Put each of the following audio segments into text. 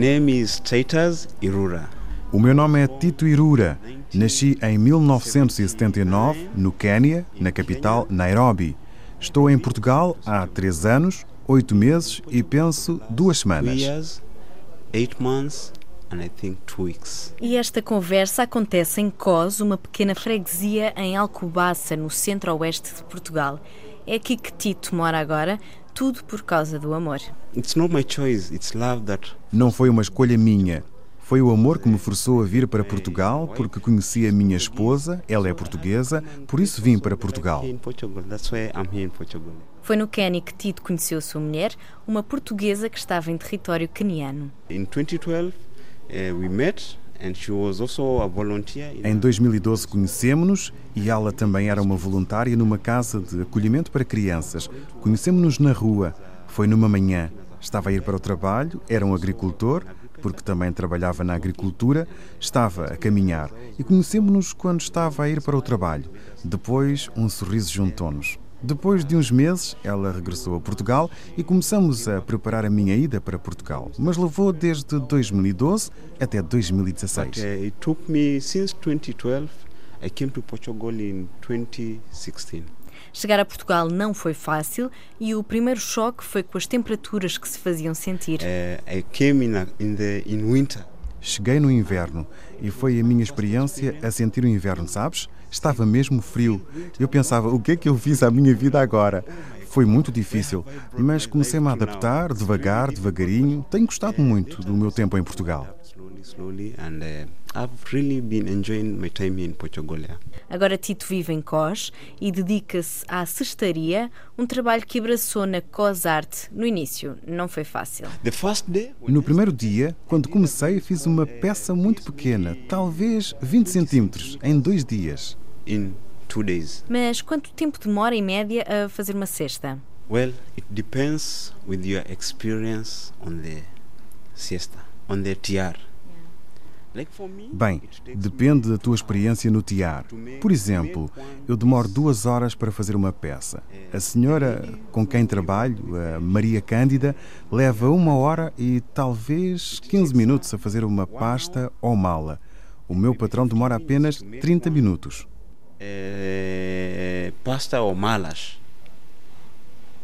name is Titus Irura. O meu nome é Tito Irura. Nasci em 1979, no Quênia, na capital Nairobi. Estou em Portugal há três anos, oito meses e penso duas semanas. Years, eight months, and I think two weeks. E esta conversa acontece em Cos, uma pequena freguesia em Alcobaça, no centro-oeste de Portugal. É aqui que Tito mora agora, tudo por causa do amor. It's not my choice, it's love that Não foi uma escolha minha. Foi o amor que me forçou a vir para Portugal porque conheci a minha esposa, ela é portuguesa, por isso vim para Portugal. here in Portugal. That's why I'm here in Portugal. Foi no Quênia que Tito conheceu sua mulher, uma portuguesa que estava em território queniano. In 2012, In Em 2012 conhecemos-nos e ela também era uma voluntária numa casa de acolhimento para crianças. Conhecemos-nos na rua. Foi numa manhã. Estava a ir para o trabalho, era um agricultor, porque também trabalhava na agricultura, estava a caminhar e conhecemos-nos quando estava a ir para o trabalho. Depois, um sorriso juntou-nos. Depois de uns meses, ela regressou a Portugal e começamos a preparar a minha ida para Portugal. Mas levou desde 2012 até 2016. Uh, it took me since 2012. I came to Portugal in 2016. Chegar a Portugal não foi fácil e o primeiro choque foi com as temperaturas que se faziam sentir. Uh, I came in, a, in the in winter. Cheguei no inverno e foi a minha experiência a sentir o inverno, sabes? Estava mesmo frio. Eu pensava, o que é que eu fiz à minha vida agora? Foi muito difícil, mas comecei-me a adaptar devagar, devagarinho. Tenho gostado muito do meu tempo em Portugal. Slowly, slowly, and uh, I've really been enjoying my time here in Portugal. Yeah. Agora Tito vive em Cos e dedica-se à cestaria, um trabalho que abraçou na Cos Arte. No início, não foi fácil. The first day, No primeiro dia, quando comecei, fiz uma peça muito pequena, talvez 20 centímetros, em dois dias. in two days. Mas quanto tempo demora, em média, a fazer uma cesta? Well, it depends with your experience on the siesta, on the tiar. Bem, depende da tua experiência no tiar. Por exemplo, eu demoro duas horas para fazer uma peça. A senhora com quem trabalho, a Maria Cândida, leva uma hora e talvez 15 minutos a fazer uma pasta ou mala. O meu patrão demora apenas 30 minutos. uh, pasta or malas.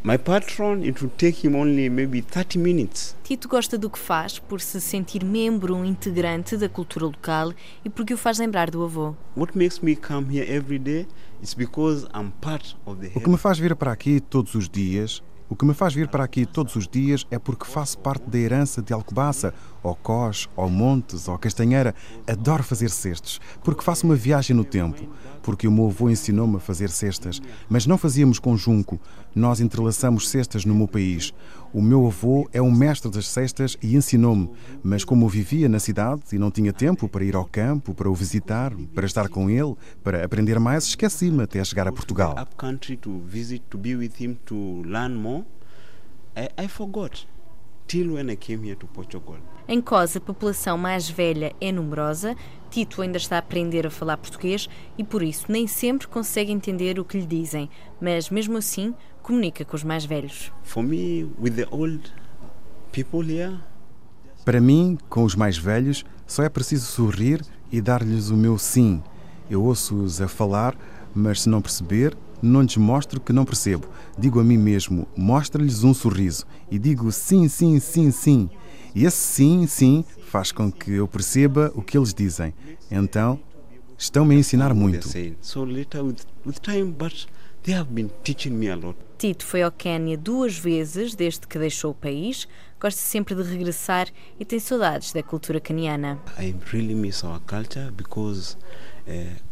My patron, it would take him only maybe 30 minutes. Tito gosta do que faz por se sentir membro, um integrante da cultura local e porque o faz lembrar do avô. What makes me come here every day is because I'm part of the O que me faz vir para aqui todos os dias, o que me faz vir para aqui todos os dias é porque faço parte da herança de Alcobaça, ou Cós, ou Montes, ou Castanheira. Adoro fazer cestos, porque faço uma viagem no tempo, porque o meu avô ensinou-me a fazer cestas, mas não fazíamos com junco, nós entrelaçamos cestas no meu país. O meu avô é um mestre das cestas e ensinou-me, mas como vivia na cidade e não tinha tempo para ir ao campo, para o visitar, para estar com ele, para aprender mais, esqueci-me até chegar a Portugal. I forgot till when I came here to Portugal. Em Cos, a população mais velha é numerosa. Tito ainda está a aprender a falar português e, por isso, nem sempre consegue entender o que lhe dizem, mas mesmo assim comunica com os mais velhos. For me, with the old people here, Para mim, com os mais velhos, só é preciso sorrir e dar-lhes o meu sim. Eu ouço-os a falar, mas se não perceber, não lhes mostro que não percebo. Digo a mim mesmo, mostra-lhes um sorriso e digo sim, sim, sim, sim. E esse sim, sim faz com que eu perceba o que eles dizem. Então, estão-me a ensinar muito. saying. So later, with, with time, but they have been teaching me a lot. Tito foi ao Quénia duas vezes desde que deixou o país, gosta sempre de regressar e tem saudades da cultura caniana. I really miss our culture because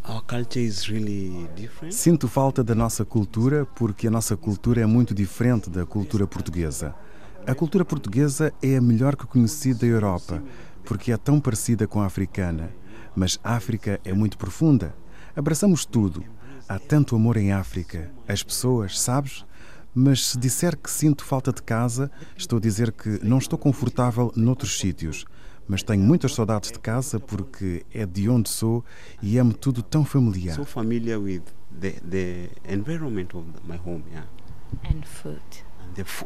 our culture is really different. Sinto falta da nossa cultura porque a nossa cultura é muito diferente da cultura portuguesa. A cultura portuguesa é a melhor que conheci da Europa, porque é tão parecida com a africana. Mas África é muito profunda. Abraçamos tudo. Há tanto amor em África. As pessoas, sabes? Mas se disser que sinto falta de casa, estou a dizer que não estou confortável noutros sítios. Mas tenho muitas saudades de casa porque é de onde sou e é-me tudo tão familiar. So familiar with the, the environment of my home, yeah. And food.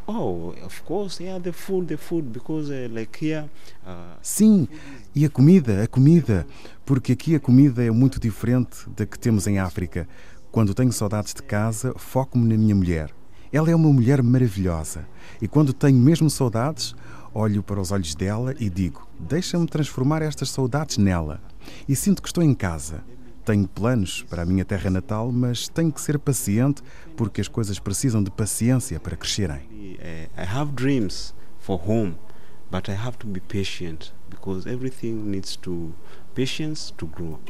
Oh, of course, yeah, the food, the food, because uh, like here, uh, Sim, e a comida, a comida, porque aqui a comida é muito diferente da que temos em África. Quando tenho saudades de casa, foco-me na minha mulher. Ela é uma mulher maravilhosa. E quando tenho mesmo saudades, olho para os olhos dela e digo: Deixa-me transformar estas saudades nela. E sinto que estou em casa. Tenho planos para a minha terra natal, mas tenho que ser paciente porque as coisas precisam de paciência para crescerem. uh, I have dreams for home, but I have to be patient because everything needs to patience to grow.